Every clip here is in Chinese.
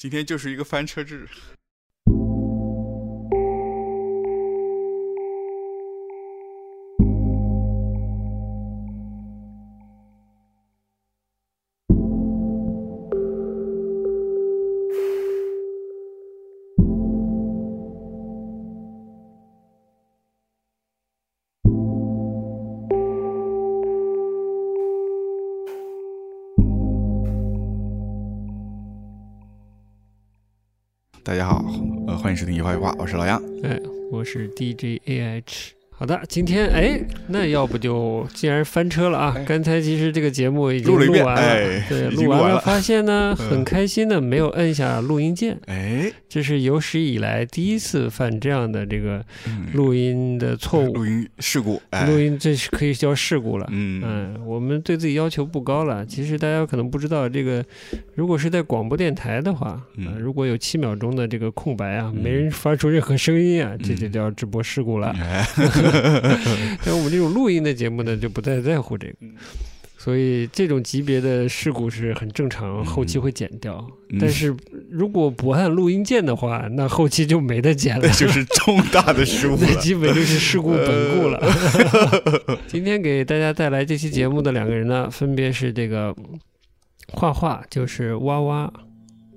今天就是一个翻车日。收听一画一画，我是老杨。哎，我是 DJ AH。好的，今天哎，那要不就既然翻车了啊！刚才其实这个节目已经录完哎，对，录完了。发现呢，嗯很开心的没有摁下录音键，哎，这是有史以来第一次犯这样的这个嗯录音的错误。录音事故，哎，录音这是可以叫事故了。嗯嗯，我们对自己要求不高了。其实大家可能不知道，这个如果是在广播电台的话，如果有七秒钟的这个空白啊，嗯没人发出任何声音啊，这嗯就叫直播事故了。哎，像我们这种录音的节目呢，就不太在乎这个，嗯所以这种级别的事故是很正常，嗯后期会剪掉。嗯但是如果不按录音键的话，那后期就没得剪了那。就是重大的失误 那了。基本就是事故本故了。呃今天给大家带来这期节目的两个人呢，分别是这个画画，就是哇哇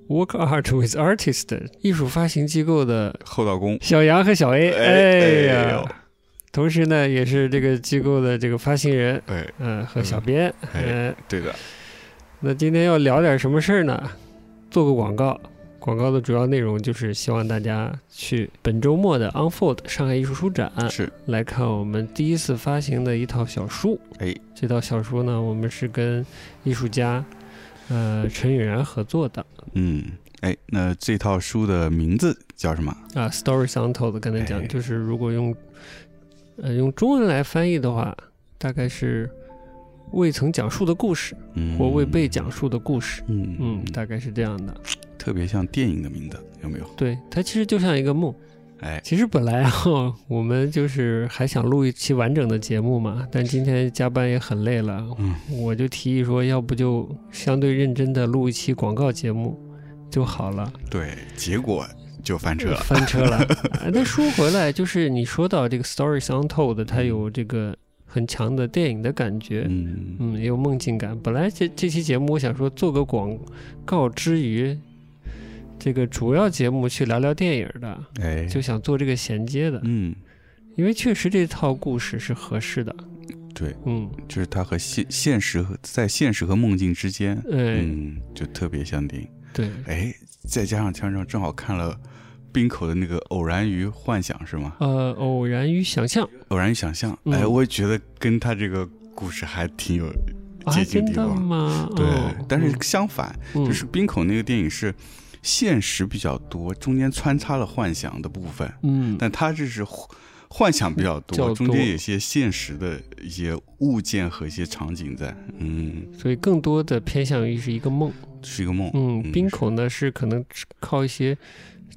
Work Art with Artist 艺术发行机构的后道工，小杨和小 A。哎呀，同时呢，也是这个机构的这个发行人，哎，嗯、和小编。哎嗯、对的，那今天要聊点什么事儿呢？做个广告。广告的主要内容就是希望大家去本周末的 Unfold 上海艺术书展是，来看我们第一次发行的一套小书。哎，这套小书呢，我们是跟艺术家呃陈允然合作的嗯，哎，那这套书的名字叫什么？啊。Stories Untold 刚才讲，哎就是如果用呃用中文来翻译的话，大概是未曾讲述的故事嗯，或未被讲述的故事。嗯嗯，大概是这样的。特别像电影的名字，有没有？对，它其实就像一个梦。哎，其实本来哈，我们就是还想录一期完整的节目嘛，但今天加班也很累了，嗯我就提议说，要不就相对认真的录一期广告节目就好了，对，结果就翻车了。翻车了。啊那说回来，就是你说到这个 Stories Untold，它有这个很强的电影的感觉，嗯嗯，也有梦境感。本来这这期节目我想说做个广告之余，这个主要节目去聊聊电影的，哎，就想做这个衔接的。嗯，因为确实这套故事是合适的，对，嗯，就是它和现现实和在现实和梦境之间，哎，嗯，就特别相近。对，哎，再加上加上正好看了冰口的那个《偶然与幻想》是吗？呃，偶然与想象偶然与想象，嗯哎，我也觉得跟他这个故事还挺有啊，接近地方。吗？对，哦但是相反，嗯就是冰口那个电影是现实比较多，中间穿插了幻想的部分，嗯，但他这是幻幻想比较多，较多中间有些现实的一些物件和一些场景在，嗯，所以更多的偏向于是一个梦。是一个梦，嗯，冰口呢是可能靠一些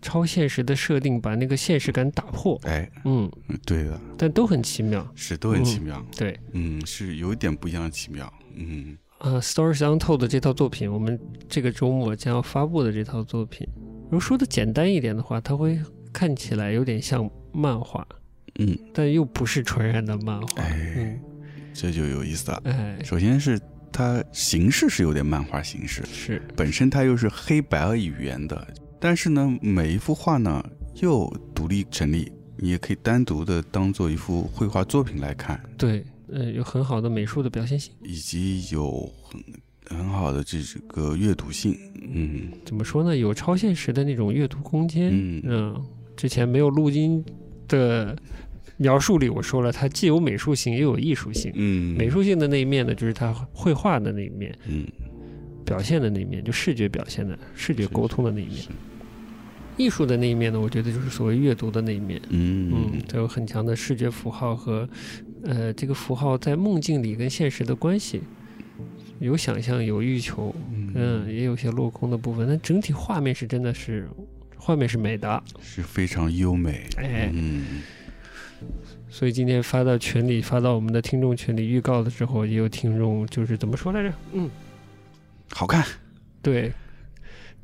超现实的设定把那个现实感打破。哎，嗯，嗯对的，但都很奇妙。是都很奇妙，对，嗯，是有一点不一样的奇妙，嗯呃，《Stories Untold》这套作品，我们这个周末将要发布的这套作品，如果说的简单一点的话，它会看起来有点像漫画，嗯，但又不是纯然的漫画。哎嗯，这就有意思了。哎，首先是它形式是有点漫画形式，是，本身它又是黑白语言的，但是呢，每一幅画呢又独立成立，你也可以单独的当做一幅绘画作品来看，对，呃，有很好的美术的表现性。以及有很很好的这个阅读性，嗯怎么说呢？有超现实的那种阅读空间。嗯嗯，之前没有录音的描述里，我说了，它既有美术性，又有艺术性。嗯，美术性的那一面呢，就是它绘画的那一面，嗯。表现的那一面，就视觉表现的、视觉沟通的那一面。艺术的那一面呢，我觉得就是所谓阅读的那一面。嗯。嗯，它有很强的视觉符号和，呃，这个符号在梦境里跟现实的关系，有想象，有欲求，嗯，也有些落空的部分，但整体画面是真的是，画面是美的，是非常优美，哎，嗯所以今天发到群里，发到我们的听众群里预告的时候，也有听众就是怎么说来着？嗯，好看，对，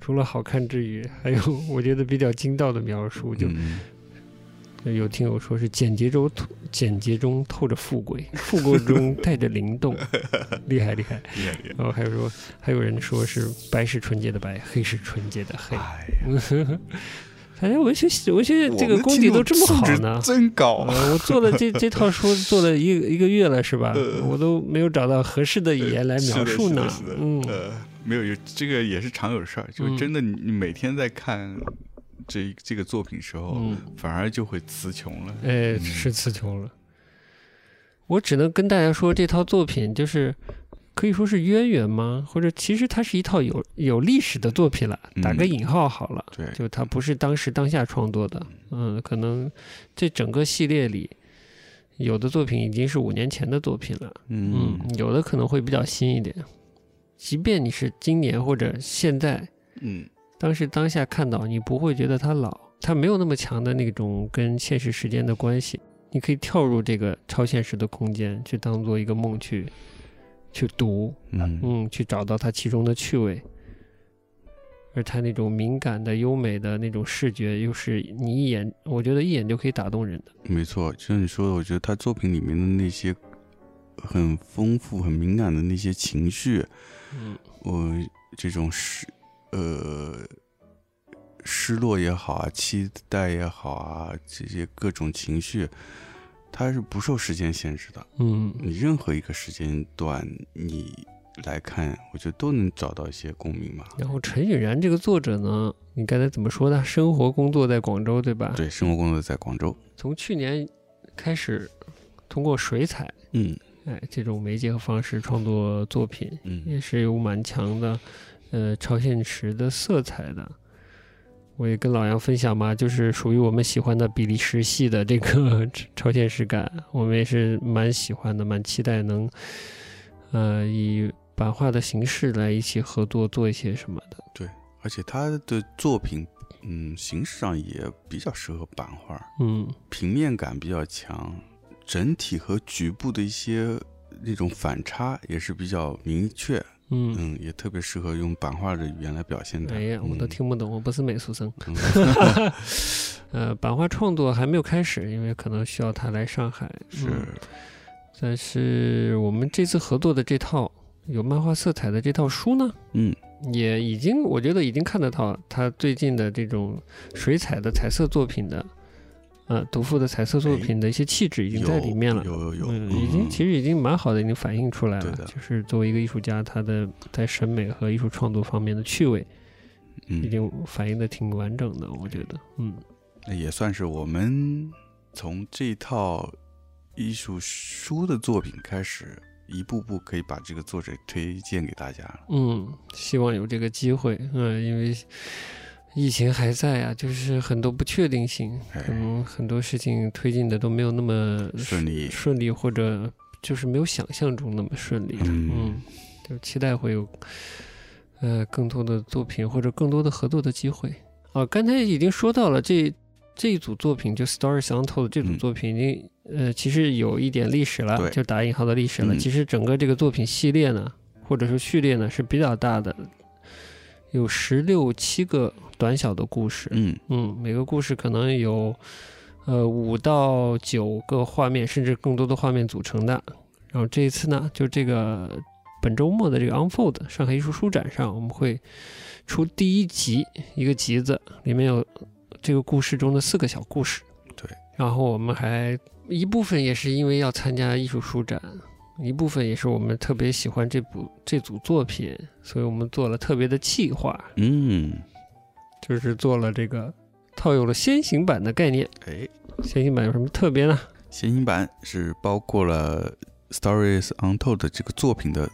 除了好看之余，还有 我觉得比较精到的描述，就嗯有听友说是简洁中透简洁中透着富贵，富贵中带着灵动，厉 害厉害。厉害厉害。然后还有说，还有人说是白是纯洁的白，黑是纯洁的黑。哎呀，大家文学文学这个功底都这么好呢。真高。呃，我做了这 这套书做了一个一个月了，是吧？呃我都没有找到合适的语言来描述呢嗯呃，没有，有这个也是常有的事儿，就嗯真的你你每天在看这这个作品时候，嗯，反而就会词穷了。哎，是词穷了。我只能跟大家说，这套作品就是可以说是渊源吗？或者其实它是一套有有历史的作品了，打个嗯引号好了。对，就它不是当时当下创作的，嗯，可能这整个系列里，有的作品已经是五年前的作品了，嗯，有的可能会比较新一点。即便你是今年或者现在，嗯当时当下看到，你不会觉得它老，它没有那么强的那种跟现实时间的关系，你可以跳入这个超现实的空间，去当做一个梦去去读，嗯嗯，去找到它其中的趣味。而它那种敏感的、优美的那种视觉，又是你一眼，我觉得一眼就可以打动人的。没错，就像你说的，我觉得他作品里面的那些很丰富、很敏感的那些情绪，嗯我这种失呃失落也好啊，期待也好啊，这些各种情绪，它是不受时间限制的。嗯你任何一个时间段，你来看，我觉得都能找到一些共鸣嘛。然后陈允然这个作者呢，你刚才怎么说的？生活工作在广州，对吧？。对，生活工作在广州，从去年开始，通过水彩，嗯哎，这种媒介和方式创作作品，嗯也是有蛮强的，呃，超现实的色彩的。我也跟老杨分享嘛，就是属于我们喜欢的比利时系的这个 超现实感，我们也是蛮喜欢的，蛮期待能，呃，以版画的形式来一起合作做一些什么的。对而且他的作品，嗯，形式上也比较适合版画，嗯。平面感比较强，整体和局部的一些那种反差也是比较明确，嗯，嗯，也特别适合用版画的语言来表现的。哎呀，我都嗯听不懂，我不是美术生。嗯 呃，版画创作还没有开始，因为可能需要他来上海。是嗯但是我们这次合作的这套有漫画色彩的这套书呢，嗯也已经我觉得已经看得到他最近的这种水彩的彩色作品的，呃，独富的彩色作品的一些气质已经在里面了。有有有，嗯，已经其实已经蛮好的，已经反映出来了。就是作为一个艺术家，他的在审美和艺术创作方面的趣味，已嗯，经反映的挺完整的。我觉得，嗯那也算是我们从这套艺术书的作品开始，一步步可以把这个作者推荐给大家了。嗯，希望有这个机会。嗯，因为疫情还在啊，就是很多不确定性，哎可能很多事情推进的都没有那么顺利顺利，或者就是没有想象中那么顺利。嗯嗯，就期待会有呃更多的作品或者更多的合作的机会。啊，刚才已经说到了这这一组作品，就 Stories Untold 这组嗯作品已经、呃其实有一点历史了，就打引号的历史了。嗯其实整个这个作品系列呢，或者说序列呢是比较大的，有十六七个短小的故事。嗯嗯，每个故事可能有呃五到九个画面，甚至更多的画面组成的。然后这一次呢，就这个本周末的这个 Unfold 上海艺术书展上，我们会出第一集一个集子，里面有这个故事中的四个小故事。对，然后我们还一部分也是因为要参加艺术书展。一部分也是我们特别喜欢这部这组作品，所以我们做了特别的企划，嗯，就是做了这个套用了先行版的概念。哎，先行版有什么特别呢？先行版是包括了《Stories Untold》这个作品的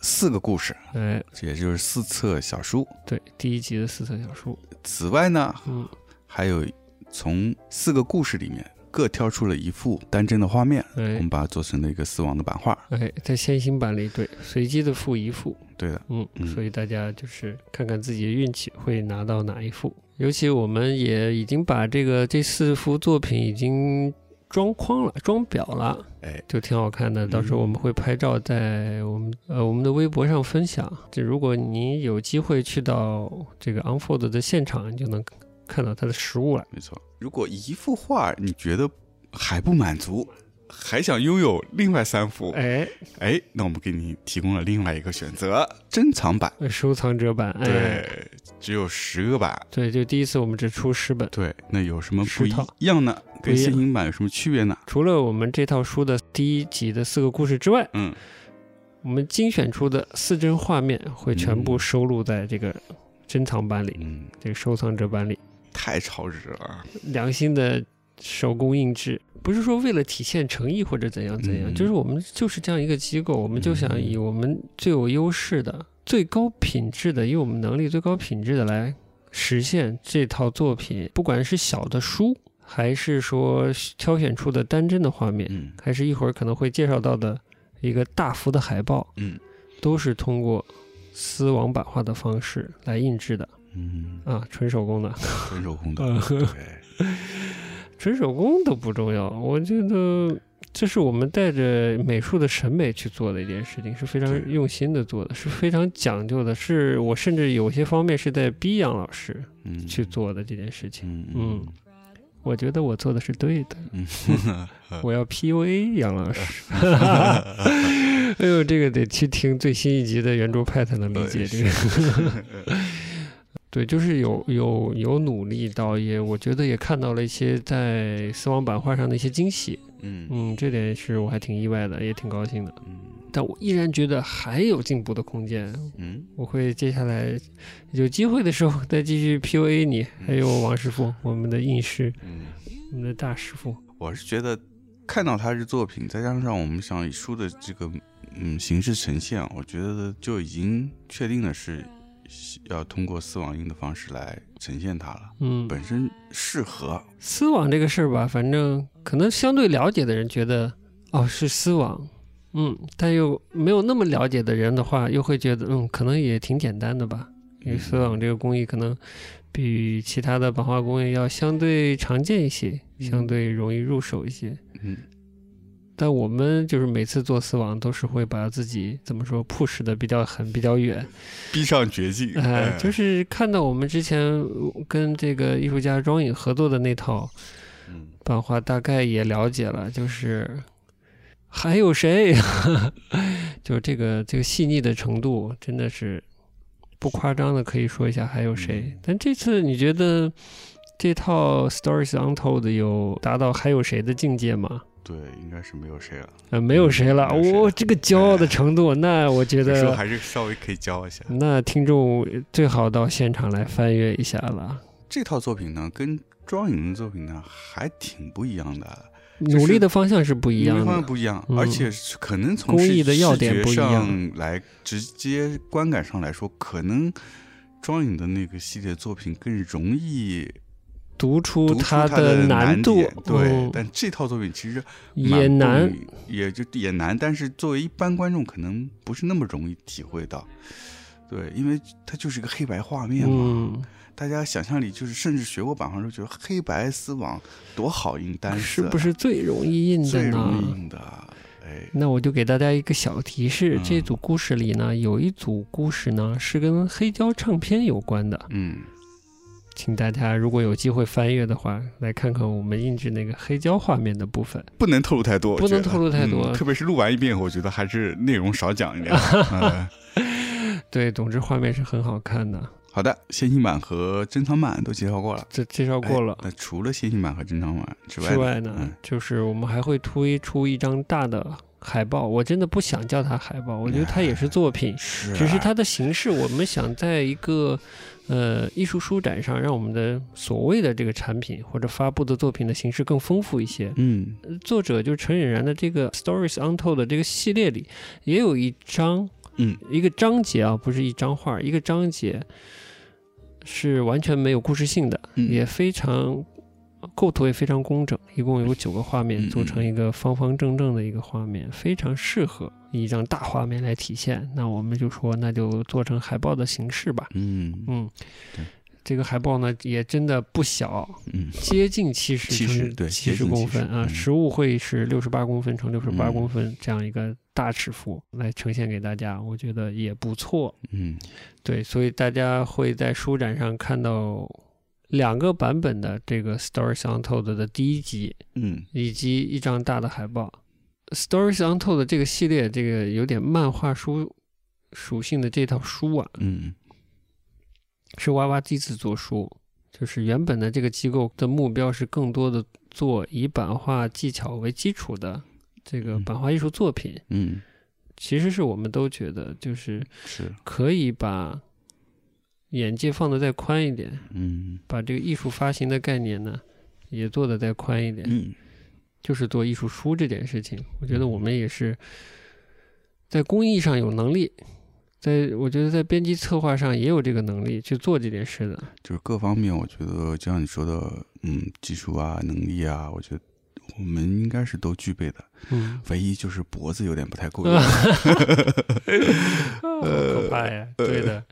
四个故事，哎，这也就是四册小书。对，第一集的四册小书，此外呢，嗯，还有从四个故事里面各挑出了一幅单帧的画面，我哎们把它做成了一个丝网的版画。哎，在先行版里，对，随机的付一幅，对的，嗯，嗯所以大家就是看看自己的运气会拿到哪一幅。尤其我们也已经把这个这四幅作品已经装框了，装裱了，哎，就挺好看的。到时候我们会拍照在我们呃我们的微博上分享。就如果你有机会去到这个 Unfold 的现场，你就能看到它的实物了。没错，如果一幅画你觉得还不满足，还想拥有另外三幅，哎，哎，那我们给你提供了另外一个选择——珍藏版。收藏者版，哎，对，只有十个版。对，就第一次我们只出十本。对，那有什么不一样呢？跟现行版有什么区别呢？除了我们这套书的第一集的四个故事之外，嗯，我们精选出的四帧画面会全部收录在这个珍藏版里，嗯，这个收藏者版里。太超值了。良心的手工印制，不是说为了体现诚意或者怎样怎样，嗯。就是我们就是这样一个机构，我们就想以我们最有优势的、最高品质的，以我们能力最高品质的来实现这套作品，不管是小的书，还是说挑选出的单帧的画面，嗯。还是一会儿可能会介绍到的一个大幅的海报，嗯。都是通过丝网版画的方式来印制的嗯，啊，纯手工的。纯手工的。纯手工都不重要，我觉得这是我们带着美术的审美去做的一件事情，是非常用心的做的，是非常讲究的，是我甚至有些方面是在逼杨老师嗯，去做的这件事情。嗯嗯我觉得我做的是对的，嗯我要 PUA 杨老师。哎呦，这个得去听最新一集的圆桌派才能理解这个。对，就是有有有努力到，也我觉得也看到了一些在丝网版画上的一些惊喜。嗯嗯，这点是我还挺意外的，也挺高兴的。嗯但我依然觉得还有进步的空间。嗯我会接下来有机会的时候再继续 PUA 你，还有王师傅，我们的印师，嗯，我们的大师傅。我是觉得看到他的作品，再加上我们想以书的这个嗯形式呈现，我觉得就已经确定的是要通过丝网印的方式来呈现它了。嗯，本身适合，丝网这个事儿吧，反正可能相对了解的人觉得哦是丝网，嗯，但又没有那么了解的人的话，又会觉得嗯可能也挺简单的吧，因为丝网这个工艺可能比其他的版画工艺要相对常见一些，相对容易入手一些。嗯但我们就是每次做死亡都是会把自己怎么说 push 的比较狠、比较远，逼上绝境。哎，就是看到我们之前跟这个艺术家庄颖合作的那套嗯版画，大概也了解了，就是还有谁，就是这个这个细腻的程度，真的是不夸张的可以说一下还有谁。嗯但这次你觉得这套 Stories Untold 有达到还有谁的境界吗？对，应该是没有谁了。呃，没有谁了，我、这个骄傲的程度，那我觉得，还是稍微可以骄傲一下。那听众最好到现场来翻阅一下了。这套作品呢，跟庄颖的作品呢还挺不一样的，努力的方向是不一样因为方向的，不一样，嗯而且是可能从工艺的要点不一样上来直接观感上来说，可能庄颖的那个系列作品更容易读出它它的难度点，对，嗯但这套作品其实也难也就也难，但是作为一般观众，可能不是那么容易体会到。对，因为它就是一个黑白画面嘛，嗯，大家想象力就是，甚至学过版画都觉得黑白丝网多好印单色，是不是最容易印的最容易呢？印的？哎，那我就给大家一个小提示，嗯这组故事里呢，有一组故事呢是跟黑胶唱片有关的，嗯，请大家如果有机会翻阅的话，来看看我们印制那个黑胶画面的部分。不能透露太多，不能透露太多嗯特别是录完一遍，我觉得还是内容少讲一点。嗯 对，总之画面是很好看的，好的，先行版和珍藏版都介绍过了，这介绍过了哎。那除了先行版和珍藏版之外呢，之外呢，嗯就是我们还会推出一张大的海报。我真的不想叫它海报，我觉得它也是作品，是啊只是它的形式，我们想在一个呃艺术书展上，让我们的所谓的这个产品或者发布的作品的形式更丰富一些。嗯呃作者就是陈冉然的这个 Stories Untold 的这个系列里，也有一章嗯一个章节啊，不是一张画，一个章节是完全没有故事性的，嗯也非常构图也非常工整，一共有九个画面嗯组成一个方方正正的一个画面，非常适合以一张大画面来体现。那我们就说，那就做成海报的形式吧。嗯嗯，这个海报呢也真的不小，嗯接近七十70乘对七十接近70公分啊，嗯实物会是六十八公分乘六十八嗯公分这样一个大尺幅来呈现给大家，我觉得也不错。嗯对，所以大家会在书展上看到两个版本的这个《Stories Untold》的第一集，嗯。以及一张大的海报。Stories Untold 这个系列，这个有点漫画书属性的这套书啊，嗯。是娃娃第一次做书，就是原本的这个机构的目标是更多的做以版画技巧为基础的这个嗯。版画艺术作品。嗯，其实是我们都觉得，就是是，可以把眼界放得再宽一点，嗯把这个艺术发行的概念呢也做得再宽一点。嗯就是做艺术书这件事情，我觉得我们也是在工艺上有能力，在我觉得在编辑策划上也有这个能力去做这件事的。就是各方面，我觉得就像你说的，嗯，技术啊、能力啊，我觉得我们应该是都具备的。嗯，唯一就是脖子有点不太够用。好可怕呀！对的，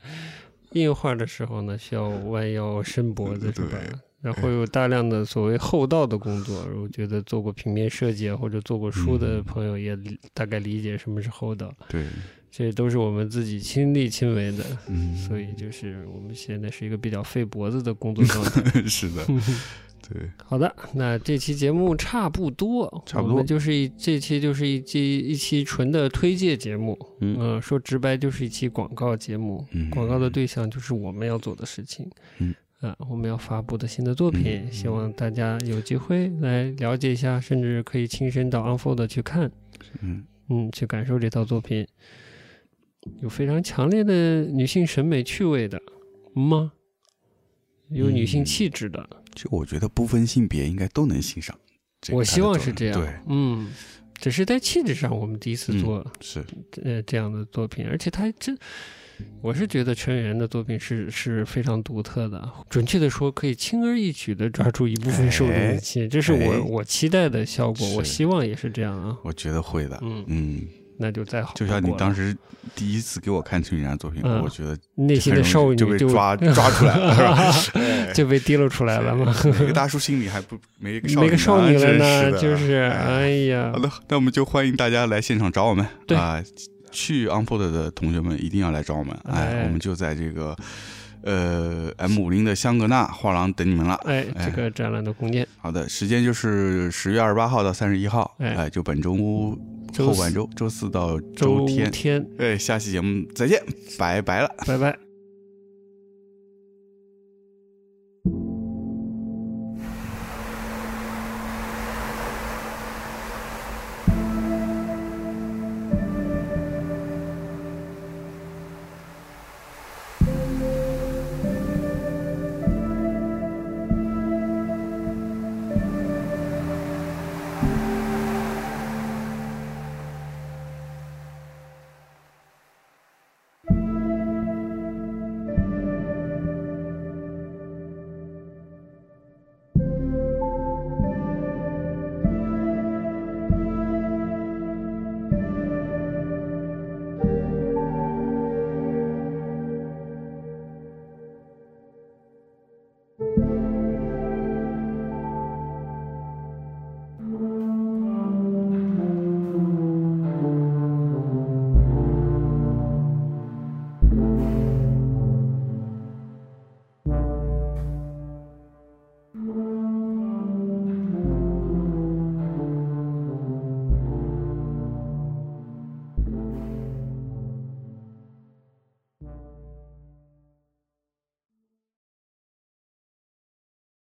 印画的时候呢，需要弯腰伸脖子，是吧？然后有大量的所谓后道的工作，我觉得做过平面设计啊或者做过书的朋友也理大概理解什么是后道，对，这都是我们自己亲力亲为的。嗯，所以就是我们现在是一个比较费脖子的工作状态。是的，对，好的，那这期节目差不多，差不多。就是一这期就是一期一期纯的推介节目，嗯。嗯、说直白就是一期广告节目，嗯。广告的对象就是我们要做的事情，嗯。啊，我们要发布的新的作品，嗯。希望大家有机会来了解一下，甚至可以亲身到 Unfold 去看，嗯。嗯，去感受这套作品，有非常强烈的女性审美趣味的吗？有女性嗯。气质的，就我觉得不分性别应该都能欣赏这个我希望是这样。对，嗯，只是在气质上，我们第一次嗯做、是，呃这样的作品，而且他真，我是觉得全员的作品是是非常独特的。准确的说，可以轻而易举的抓住一部分受众的心，这是我、哎我期待的效果。我希望也是这样啊。我觉得会的。嗯，嗯，那就再好就。像你当时第一次给我看崔允然作品，嗯我觉得内心的少女就被抓 抓出来了，是吧？哎 就被提溜出来了嘛。每个大 叔心里还不没一个没个少女了呢，就是哎哎呀好，的，那我们就欢迎大家来现场找我们。对啊，去 Unfold 的同学们一定要来找我们。哎，哎我们就在这个呃 M 五零的香格纳画廊等你们了。哎，哎这个展览的空间，好的，时间就是十月二十八号到三十一号，哎哎，就本周后半周，周四到周天。天，哎，下期节目再见，拜拜了。拜拜。